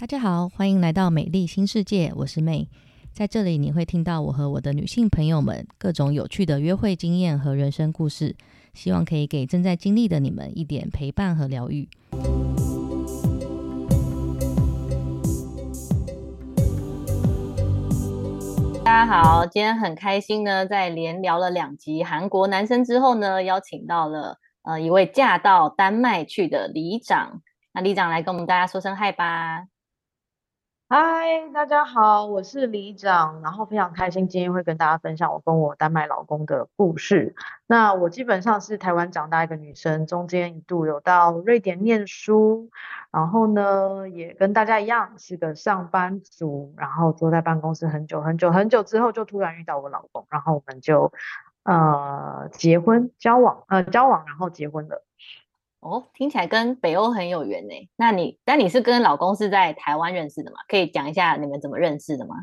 大家好，欢迎来到美丽新世界，我是妹。在这里，你会听到我和我的女性朋友们各种有趣的约会经验和人生故事，希望可以给正在经历的你们一点陪伴和疗愈。大家好，今天很开心呢，在连聊了两集韩国男生之后呢，邀请到了呃一位嫁到丹麦去的里长。那里长来跟我们大家说声嗨吧。嗨，大家好，我是李长，然后非常开心今天会跟大家分享我跟我丹麦老公的故事。那我基本上是台湾长大一个女生，中间一度有到瑞典念书，然后呢也跟大家一样是个上班族，然后坐在办公室很久很久很久之后，就突然遇到我老公，然后我们就呃结婚交往呃交往，然后结婚了。哦，听起来跟北欧很有缘呢。那你，但你是跟老公是在台湾认识的吗？可以讲一下你们怎么认识的吗？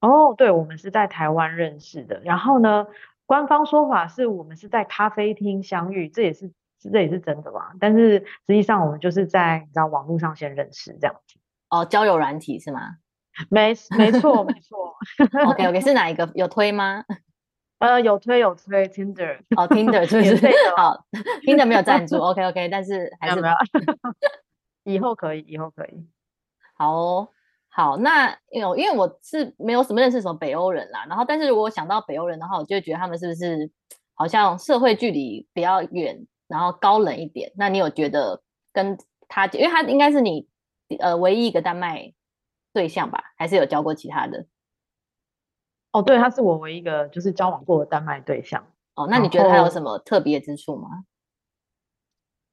哦，对，我们是在台湾认识的。然后呢，官方说法是我们是在咖啡厅相遇，这也是这也是真的吧？但是实际上我们就是在你知道网络上先认识这样子。哦，交友软体是吗？没没错没错。OK OK，是哪一个有推吗？呃，有推有推，Tinder，哦，Tinder 就是好，Tinder 没有赞助，OK OK，但是还是没有，以后可以，以后可以，好哦，好，那因为因为我是没有什么认识什么北欧人啦，然后但是如果想到北欧人的话，我就会觉得他们是不是好像社会距离比较远，然后高冷一点？那你有觉得跟他，因为他应该是你呃唯一一个丹麦对象吧？还是有交过其他的？哦，对，他是我唯一一个就是交往过的丹麦对象。哦，那你觉得他有什么特别之处吗？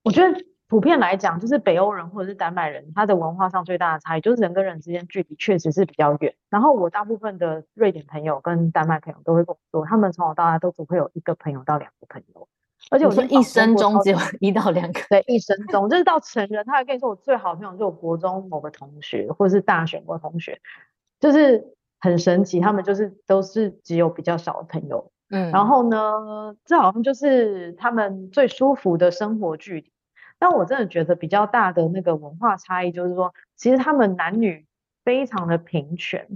我觉得普遍来讲，就是北欧人或者是丹麦人，他的文化上最大的差异就是人跟人之间距离确实是比较远。然后我大部分的瑞典朋友跟丹麦朋友都会跟我说，他们从小到大都只会有一个朋友到两个朋友，而且我说一生中只有一到两个。对，一生中就是到成人，他还跟你说我最好的朋友就是我国中某个同学，或者是大学某个同学，就是。很神奇，他们就是都是只有比较少的朋友，嗯，然后呢，这好像就是他们最舒服的生活距离。但我真的觉得比较大的那个文化差异，就是说，其实他们男女非常的平权，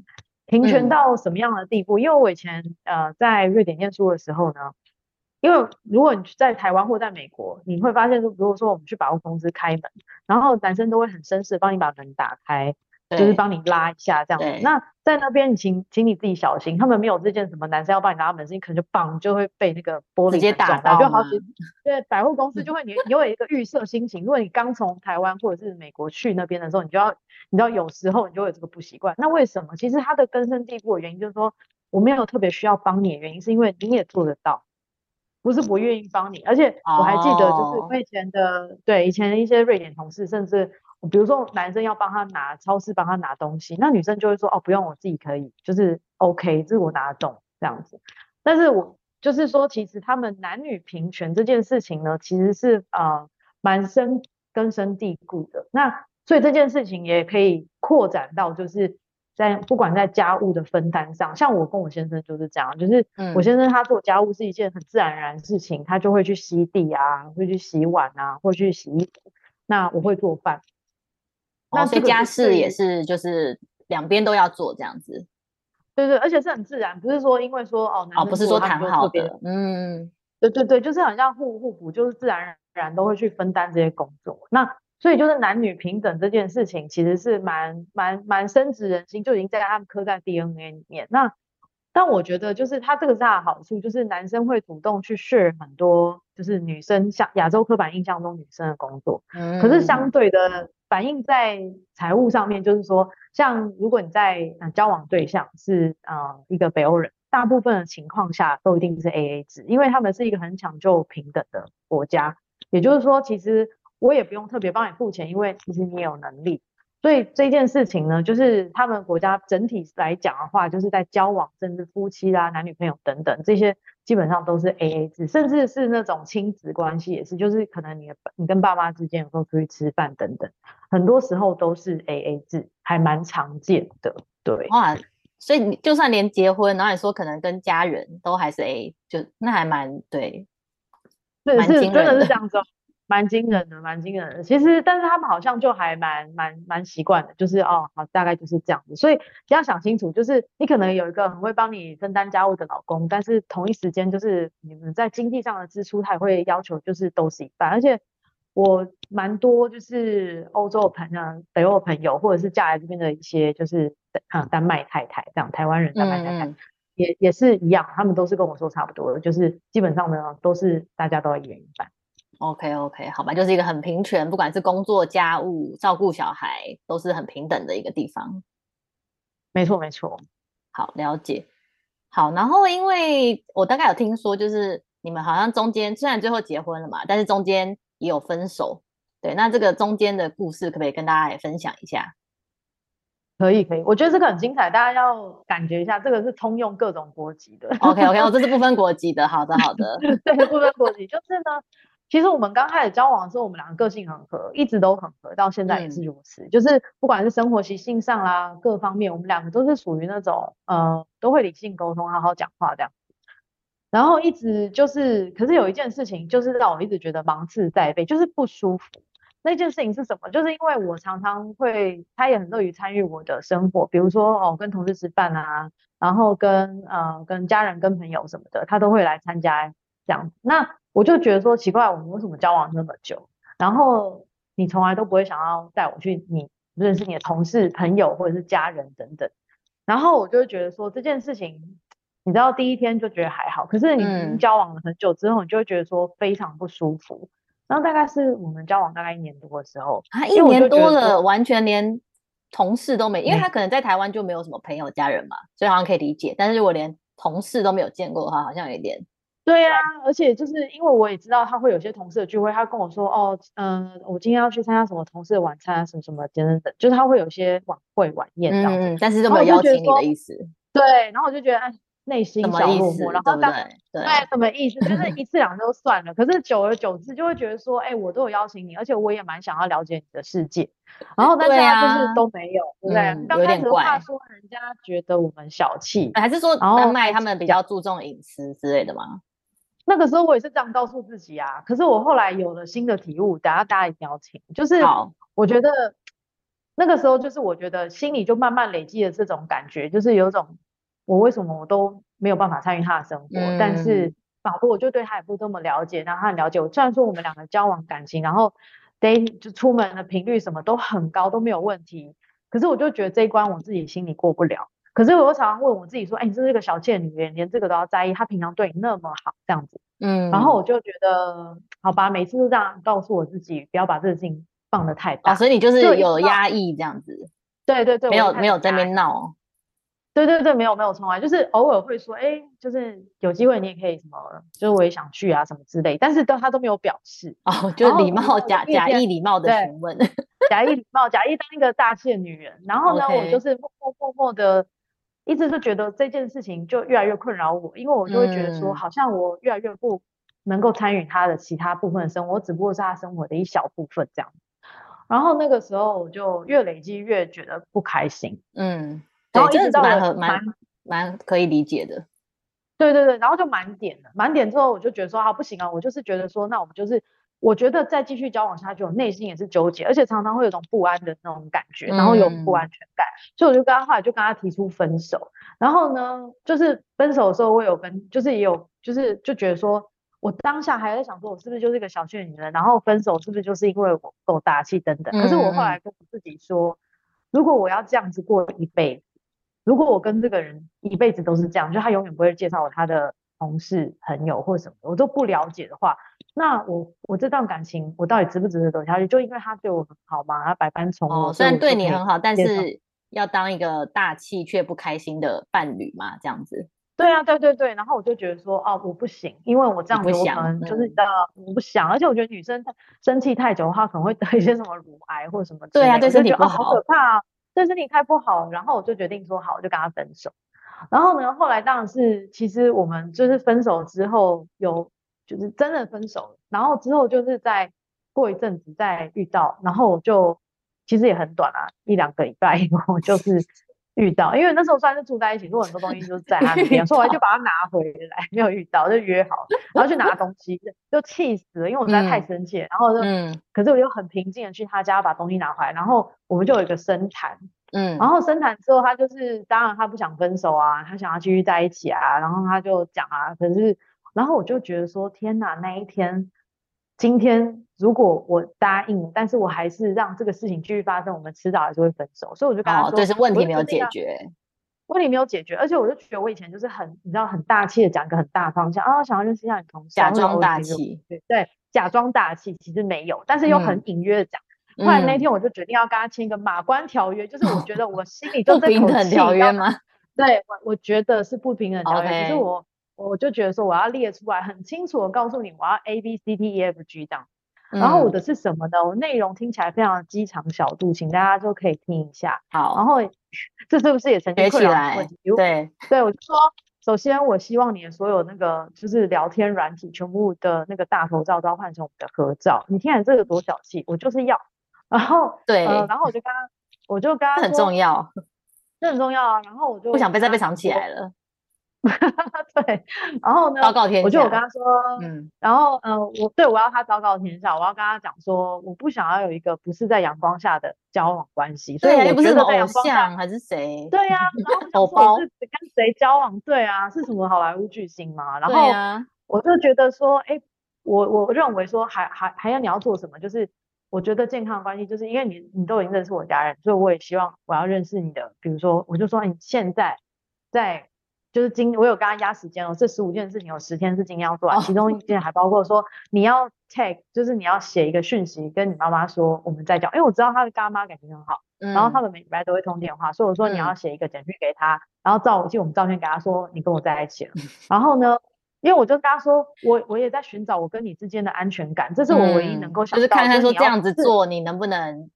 平权到什么样的地步？因为我以前呃在瑞典念书的时候呢，因为如果你在台湾或在美国，你会发现说，如果说我们去百货公司开门，然后男生都会很绅士帮你把门打开。就是帮你拉一下这样子，那在那边，请请你自己小心，他们没有这件什么男生要帮你拉门，你可能就棒就会被那个玻璃直接打到，就好几对百货公司 就会你你有一个预设心情，如果你刚从台湾或者是美国去那边的时候，你就要你知道有时候你就会有这个不习惯。那为什么？其实它的根深蒂固的原因就是说，我没有特别需要帮你的原因，是因为你也做得到，不是不愿意帮你。而且我还记得，就是我以前的对以前的一些瑞典同事，甚至。比如说男生要帮他拿超市帮他拿东西，那女生就会说哦不用我自己可以，就是 OK，这是我拿得动这样子。但是我就是说，其实他们男女平权这件事情呢，其实是呃蛮深根深蒂固的。那所以这件事情也可以扩展到就是在不管在家务的分担上，像我跟我先生就是这样，就是我先生他做家务是一件很自然而然的事情，他就会去吸地啊，会去洗碗啊，会去洗衣服。那我会做饭。那些家事也是，就是两边都要做这样子，对对，而且是很自然，不是说因为说哦，哦，不是说谈好的，嗯，对对对，就是很像互互补，就是自然而然都会去分担这些工作。那所以就是男女平等这件事情，其实是蛮蛮蛮深植人心，就已经在他们刻在 DNA 里面。那但我觉得就是他这个是他的好处，就是男生会主动去 share 很多，就是女生像亚洲刻板印象中女生的工作，嗯，可是相对的。反映在财务上面，就是说，像如果你在交往对象是呃一个北欧人，大部分的情况下都一定是 A A 制，因为他们是一个很讲究平等的国家。也就是说，其实我也不用特别帮你付钱，因为其实你也有能力。所以这件事情呢，就是他们国家整体来讲的话，就是在交往，甚至夫妻啦、男女朋友等等这些，基本上都是 A A 制，甚至是那种亲子关系也是，就是可能你你跟爸妈之间有时候出去吃饭等等，很多时候都是 A A 制，还蛮常见的。对，哇，所以你就算连结婚，然后你说可能跟家人都还是 A，就那还蛮对，是是真的是这样子。蛮惊人的，蛮惊人的。其实，但是他们好像就还蛮蛮蛮习惯的，就是哦，好，大概就是这样子。所以要想清楚，就是你可能有一个很会帮你分担家务的老公，但是同一时间就是你们在经济上的支出，他也会要求就是都是一半。而且我蛮多就是欧洲的朋友、北欧朋友，或者是嫁来这边的一些就是啊丹麦太太这样，台湾人丹麦太太也也是一样，他们都是跟我说差不多的，就是基本上呢都是大家都要一人一半。OK OK，好吧，就是一个很平权，不管是工作、家务、照顾小孩，都是很平等的一个地方。没错没错，好了解。好，然后因为我大概有听说，就是你们好像中间虽然最后结婚了嘛，但是中间也有分手。对，那这个中间的故事可不可以跟大家也分享一下？可以可以，我觉得这个很精彩，大家要感觉一下，这个是通用各种国籍的。OK OK，哦，这是不分国籍的，好的好的，对，不分国籍，就是呢。其实我们刚开始交往的时候，我们两个个性很合，一直都很合，到现在也是如此。就是不管是生活习性上啦，各方面，我们两个都是属于那种呃，都会理性沟通，好好讲话这样。然后一直就是，可是有一件事情，就是让我一直觉得芒刺在背，就是不舒服。那件事情是什么？就是因为我常常会，他也很乐于参与我的生活，比如说哦，跟同事吃饭啊，然后跟呃跟家人、跟朋友什么的，他都会来参加这样子。那我就觉得说奇怪，我们为什么交往那么久，然后你从来都不会想要带我去你认识你的同事、朋友或者是家人等等，然后我就觉得说这件事情，你知道第一天就觉得还好，可是你交往了很久之后，你就会觉得说非常不舒服。然后大概是我们交往大概一年多的时候，啊，一年多了，完全连同事都没，因为他可能在台湾就没有什么朋友、家人嘛，所以好像可以理解。但是如果连同事都没有见过的话，好像有一点。对呀，而且就是因为我也知道他会有些同事的聚会，他跟我说哦，嗯，我今天要去参加什么同事的晚餐啊，什么什么等等等，就是他会有些晚会晚宴这样子，但是都没有邀请你的意思。对，然后我就觉得哎，内心小落寞，然后当对什么意思？就是一次两次都算了，可是久而久之就会觉得说，哎，我都有邀请你，而且我也蛮想要了解你的世界，然后大家就是都没有，对不对？刚开始怕说人家觉得我们小气，还是说丹麦他们比较注重隐私之类的吗？那个时候我也是这样告诉自己啊，可是我后来有了新的体悟，等下大家一定要听。就是我觉得那个时候，就是我觉得心里就慢慢累积了这种感觉，就是有种我为什么我都没有办法参与他的生活，但是仿佛我就对他也不这么了解，然后他很了解我。虽然说我们两个交往感情，然后 day 就出门的频率什么都很高，都没有问题，可是我就觉得这一关我自己心里过不了。可是我常常问我自己说，哎，你真是个小贱女人，连这个都要在意。他平常对你那么好，这样子，嗯，然后我就觉得，好吧，每次都这样告诉我自己，不要把这个事情放得太大。所以你就是有压抑这样子。对对对，没有没有在那边闹。对对对，没有没有从来就是偶尔会说，哎，就是有机会你也可以什么，就是我也想去啊什么之类，但是都他都没有表示哦，就是礼貌假假意礼貌的询问，假意礼貌，假意当一个大气的女人。然后呢，我就是默默默默的。一直是觉得这件事情就越来越困扰我，因为我就会觉得说，好像我越来越不能够参与他的其他部分的生活，我只不过是他生活的一小部分这样。然后那个时候我就越累积越觉得不开心，嗯，然后一直到蛮蛮蛮可以理解的，对对对，然后就满点了，满点之后我就觉得说啊不行啊，我就是觉得说那我们就是。我觉得再继续交往下去，我内心也是纠结，而且常常会有种不安的那种感觉，然后有不安全感，所以我就跟他后来就跟他提出分手。然后呢，就是分手的时候，我有跟，就是也有，就是就觉得说，我当下还在想说，我是不是就是一个小气女人？然后分手是不是就是因为我够大气等等？可是我后来跟我自己说，如果我要这样子过一辈子，如果我跟这个人一辈子都是这样，就他永远不会介绍我他的同事、朋友或什么，我都不了解的话。那我我这段感情我到底值不值得走下去？就因为他对我很好嘛，他百般宠我，虽然对你很好，但是要当一个大气却不开心的伴侣嘛，这样子。对啊，对对对。然后我就觉得说，哦，我不行，因为我这样子我可能就是你知道，我不想，而且我觉得女生生气太久的话，可能会得一些什么乳癌或者什么。对啊，对身体不好，好可怕啊，对身体太不好。然后我就决定说，好，我就跟他分手。然后呢，后来当然是，其实我们就是分手之后有。就是真的分手了，然后之后就是在过一阵子再遇到，然后就其实也很短啊，一两个礼拜以后就是遇到，因为那时候算是住在一起，所以很多东西就是在他那边，所以我就把它拿回来，没有遇到就约好，然后去拿东西，就气死了，因为我实在太生气，然后就，嗯，可是我又很平静的去他家把东西拿回来，然后我们就有一个深谈，嗯，然后深谈之后，他就是当然他不想分手啊，他想要继续在一起啊，然后他就讲啊，可是，然后我就觉得说，天哪，那一天。今天如果我答应，但是我还是让这个事情继续发生，我们迟早还是会分手。所以我就跟他说，就，是问题没有解决，问题没有解决，而且我就觉得我以前就是很，你知道，很大气的讲一个很大方向啊，想要认识一下你同事，假装大气，对对，假装大气，其实没有，但是又很隐约的讲。后来那天我就决定要跟他签一个马关条约，就是我觉得我心里就不平等条约吗？对，我我觉得是不平等条约，可是我。我就觉得说我要列出来，很清楚的告诉你，我要 A B C D E F G 这样。然后我的是什么呢？我内容听起来非常的机场小度，请大家都可以听一下。好，然后这是不是也曾经困扰问题？对对，我就说，首先我希望你的所有那个就是聊天软体全部的那个大头照都要换成我们的合照。你听这个多小气，我就是要。然后对，然后我就跟他，我就跟他很重要，这很重要啊。然后我就不想被再被藏起来了。对，然后呢？昭告天下。我就我跟他说，嗯，然后嗯，我对我要他昭告天下，我要跟他讲说，我不想要有一个不是在阳光下的交往关系。对啊，又不是偶像还是谁？对呀，偶包是跟谁交往？对啊，是什么好莱坞巨星吗？然后我就觉得说，哎，我我认为说，还还还要你要做什么？就是我觉得健康的关系，就是因为你你都已经认识我家人，所以我也希望我要认识你的。比如说，我就说你现在在。就是今我有跟他压时间哦，这十五件事情有十天是今天要做完，其中一件还包括说你要 take，就是你要写一个讯息跟你妈妈说我们在讲，因为我知道他的干妈感情很好，然后他们每礼拜都会通电话，所以我说你要写一个简讯给他，然后照寄我们照片给他说你跟我在一起了，然后呢，因为我就跟他说我我也在寻找我跟你之间的安全感，这是我唯一能够想到就是看看说这样子做你能不能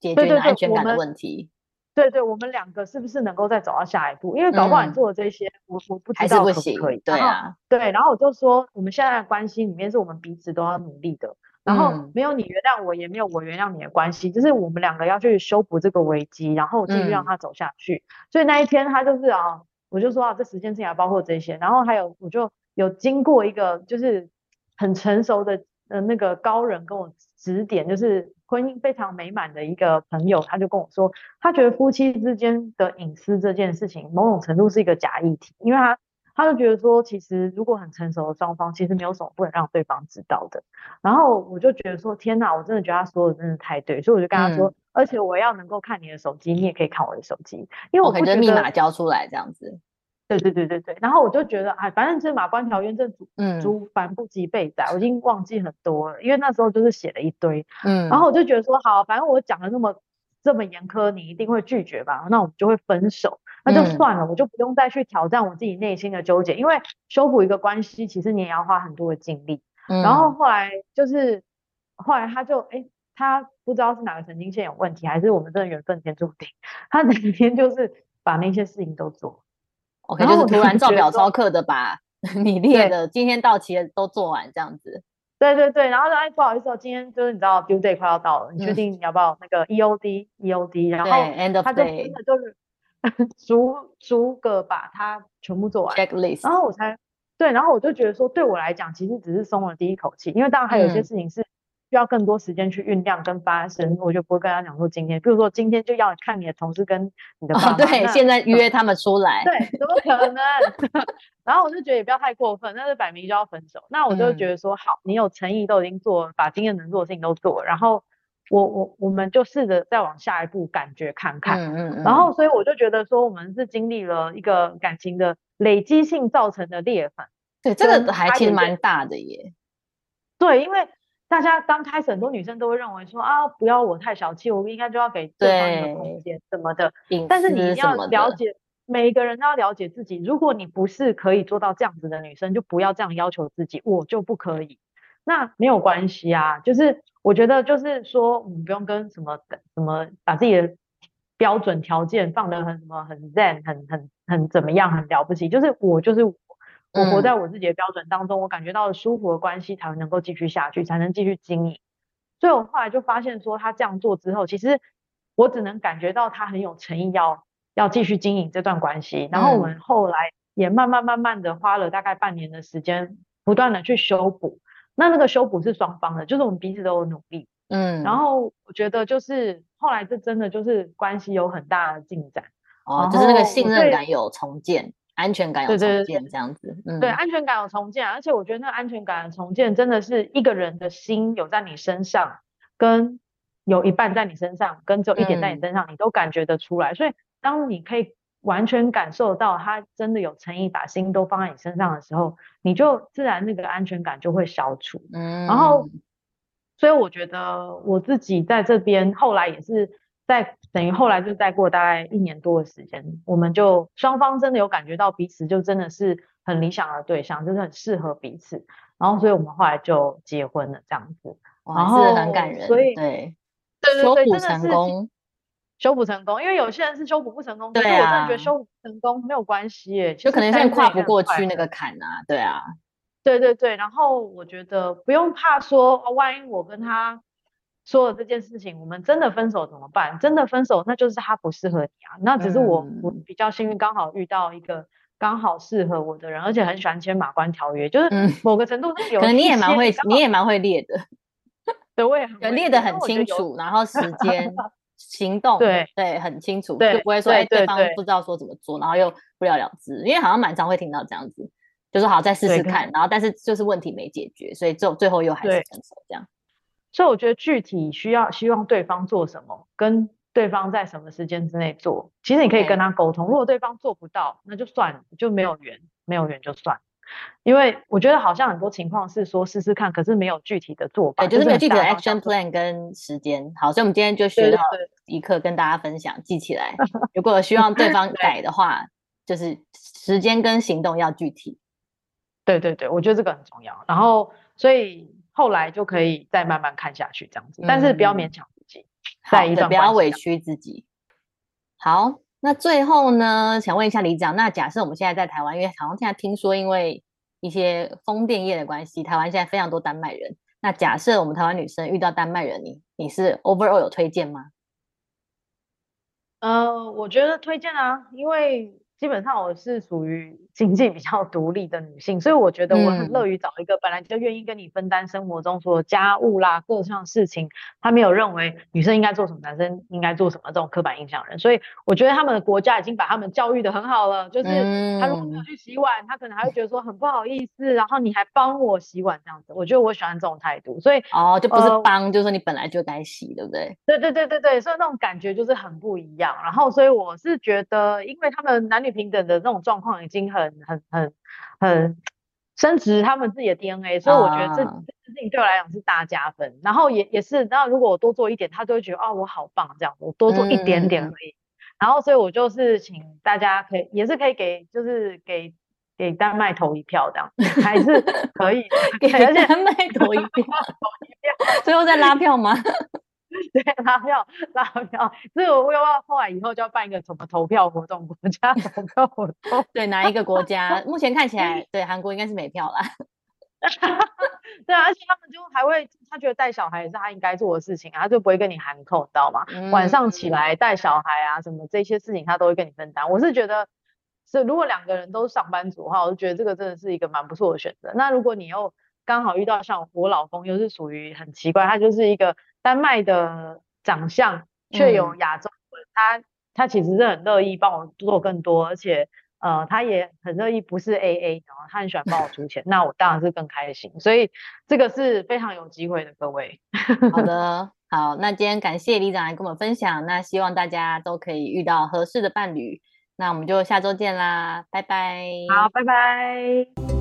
解决你安全感的问题。对对，我们两个是不是能够再走到下一步？因为搞不好你做的这些，我我不知道可不可以。对啊，对，然后我就说，我们现在的关系里面是我们彼此都要努力的，然后没有你原谅我，也没有我原谅你的关系，就是我们两个要去修补这个危机，然后继续让它走下去。所以那一天他就是啊，我就说啊，这时间线还包括这些，然后还有我就有经过一个就是很成熟的呃那个高人跟我指点，就是。婚姻非常美满的一个朋友，他就跟我说，他觉得夫妻之间的隐私这件事情，某种程度是一个假议题，因为他他就觉得说，其实如果很成熟的双方，其实没有什么不能让对方知道的。然后我就觉得说，天哪，我真的觉得他说的真的太对，所以我就跟他说，而且我要能够看你的手机，你也可以看我的手机，因为我觉得密码交出来这样子。对对对对对，然后我就觉得，哎，反正这马关条约这足足繁不及备载，我已经忘记很多了，因为那时候就是写了一堆，嗯，然后我就觉得说，好，反正我讲的那么这么严苛，你一定会拒绝吧？那我们就会分手，那就算了，我就不用再去挑战我自己内心的纠结，因为修补一个关系，其实你也要花很多的精力。然后后来就是后来他就，哎，他不知道是哪个神经线有问题，还是我们真的缘分天注定，他每天就是把那些事情都做。OK，就是突然照表操课的把 你列的今天到期的都做完这样子。对对对，然后说哎不好意思哦，今天就是你知道 due day 快要到了，你确定你要不要那个 EOD EOD？然后他就真的就是 逐逐个把它全部做完。Checklist。然后我才对，然后我就觉得说对我来讲其实只是松了第一口气，因为当然还有一些事情是。需要更多时间去酝酿跟发生，我就不会跟他讲说今天，比如说今天就要看你的同事跟你的爸妈，对，现在约他们出来，对，怎么可能？然后我就觉得也不要太过分，那是摆明就要分手。那我就觉得说好，你有诚意都已经做，把今天能做的事情都做，然后我我我们就试着再往下一步感觉看看，嗯嗯嗯。然后所以我就觉得说我们是经历了一个感情的累积性造成的裂痕，对，这个还其实蛮大的耶。对，因为。大家刚开始很多女生都会认为说啊，不要我太小气，我应该就要给对方一个空间什么的。但是你一定要了解，每一个人都要了解自己。如果你不是可以做到这样子的女生，就不要这样要求自己。我就不可以，那没有关系啊。就是我觉得就是说，我们不用跟什么什么把自己的标准条件放得很什么很 zen 很很很怎么样很了不起。就是我就是。我活在我自己的标准当中，我感觉到舒服的关系才能够继续下去，才能继续经营。所以我后来就发现说，他这样做之后，其实我只能感觉到他很有诚意要要继续经营这段关系。然后我们后来也慢慢慢慢的花了大概半年的时间，不断的去修补。那那个修补是双方的，就是我们彼此都有努力。嗯，然后我觉得就是后来这真的就是关系有很大的进展。哦，就是那个信任感有重建，安全感有重建，这样子。嗯，对，安全感有重建，而且我觉得那个安全感的重建真的是一个人的心有在你身上，跟有一半在你身上，跟只有一点在你身上，你都感觉得出来。所以当你可以完全感受到他真的有诚意，把心都放在你身上的时候，你就自然那个安全感就会消除。嗯，然后，所以我觉得我自己在这边后来也是。在等于后来就再过大概一年多的时间，我们就双方真的有感觉到彼此就真的是很理想的对象，就是很适合彼此。然后所以我们后来就结婚了这样子，然后很感人。所以对对对对，真的是修补成功。因为有些人是修补不成功，对啊，我真的觉得修补成功没有关系耶，就可能现在跨不过去那个坎啊，对啊，对对对。然后我觉得不用怕说，万一我跟他。说了这件事情，我们真的分手怎么办？真的分手，那就是他不适合你啊。那只是我，我比较幸运，刚好遇到一个刚好适合我的人，而且很喜欢签马关条约，就是某个程度是 有。可能你也蛮会，你也蛮会列的。对，我也列的很清楚，然后时 间、行动，对对，很清楚，就不会说哎对方不知道说怎么做，然后又不了了之。因为好像蛮常会听到这样子，就是好再试试看，然后但是就是问题没解决，所以最最后又还是分手这样。所以我觉得具体需要希望对方做什么，跟对方在什么时间之内做，其实你可以跟他沟通。如果对方做不到，那就算了，就没有缘，没有缘就算。因为我觉得好像很多情况是说试试看，可是没有具体的做法，就是没有具体的 action plan 跟时间。好，所以我们今天就学到一课，跟大家分享，记起来。如果希望对方改的话，就是时间跟行动要具体。对对对，我觉得这个很重要。然后，所以。后来就可以再慢慢看下去，这样子，但是不要勉强自己，在一段不要委屈自己。好，那最后呢，想问一下李长，那假设我们现在在台湾，因为好像现在听说，因为一些风电业的关系，台湾现在非常多丹麦人。那假设我们台湾女生遇到丹麦人，你你是 overall 有推荐吗？呃，我觉得推荐啊，因为。基本上我是属于经济比较独立的女性，所以我觉得我很乐于找一个本来就愿意跟你分担生活中所有家务啦各项事情。他没有认为女生应该做什么，男生应该做什么这种刻板印象人。所以我觉得他们的国家已经把他们教育的很好了，就是他如果没有去洗碗，他可能还会觉得说很不好意思，然后你还帮我洗碗这样子。我觉得我喜欢这种态度，所以哦就不是帮，就是说你本来就该洗，对不对？对对对对对，所以那种感觉就是很不一样。然后所以我是觉得，因为他们男女。平等的这种状况已经很很很很升值他们自己的 DNA，所以我觉得这这件事情对我来讲是大加分。然后也也是，那如果我多做一点，他就会觉得哦我好棒这样，我多做一点点而已。然后所以我就是请大家可以也是可以给就是给给丹麦投一票这样，还是可以 给丹麦投一票投一票，最后再拉票吗？对，拉票拉票，所以我又要后来以后就要办一个什么投票活动，国家投票活动。对，哪一个国家？目前看起来，对韩国应该是没票啦。对啊，而且他们就还会，他觉得带小孩也是他应该做的事情啊，他就不会跟你喊扣，知道吗？晚上起来带小孩啊，什么这些事情他都会跟你分担。我是觉得，是如果两个人都是上班族的话，我就觉得这个真的是一个蛮不错的选择。那如果你又刚好遇到像我老公，又是属于很奇怪，他就是一个。丹麦的长相却有亚洲人，他他其实是很乐意帮我做更多，而且呃他也很乐意不是 A A，然后他很喜欢帮我出钱，那我当然是更开心，所以这个是非常有机会的，各位。好的，好，那今天感谢李长来跟我们分享，那希望大家都可以遇到合适的伴侣，那我们就下周见啦，拜拜。好，拜拜。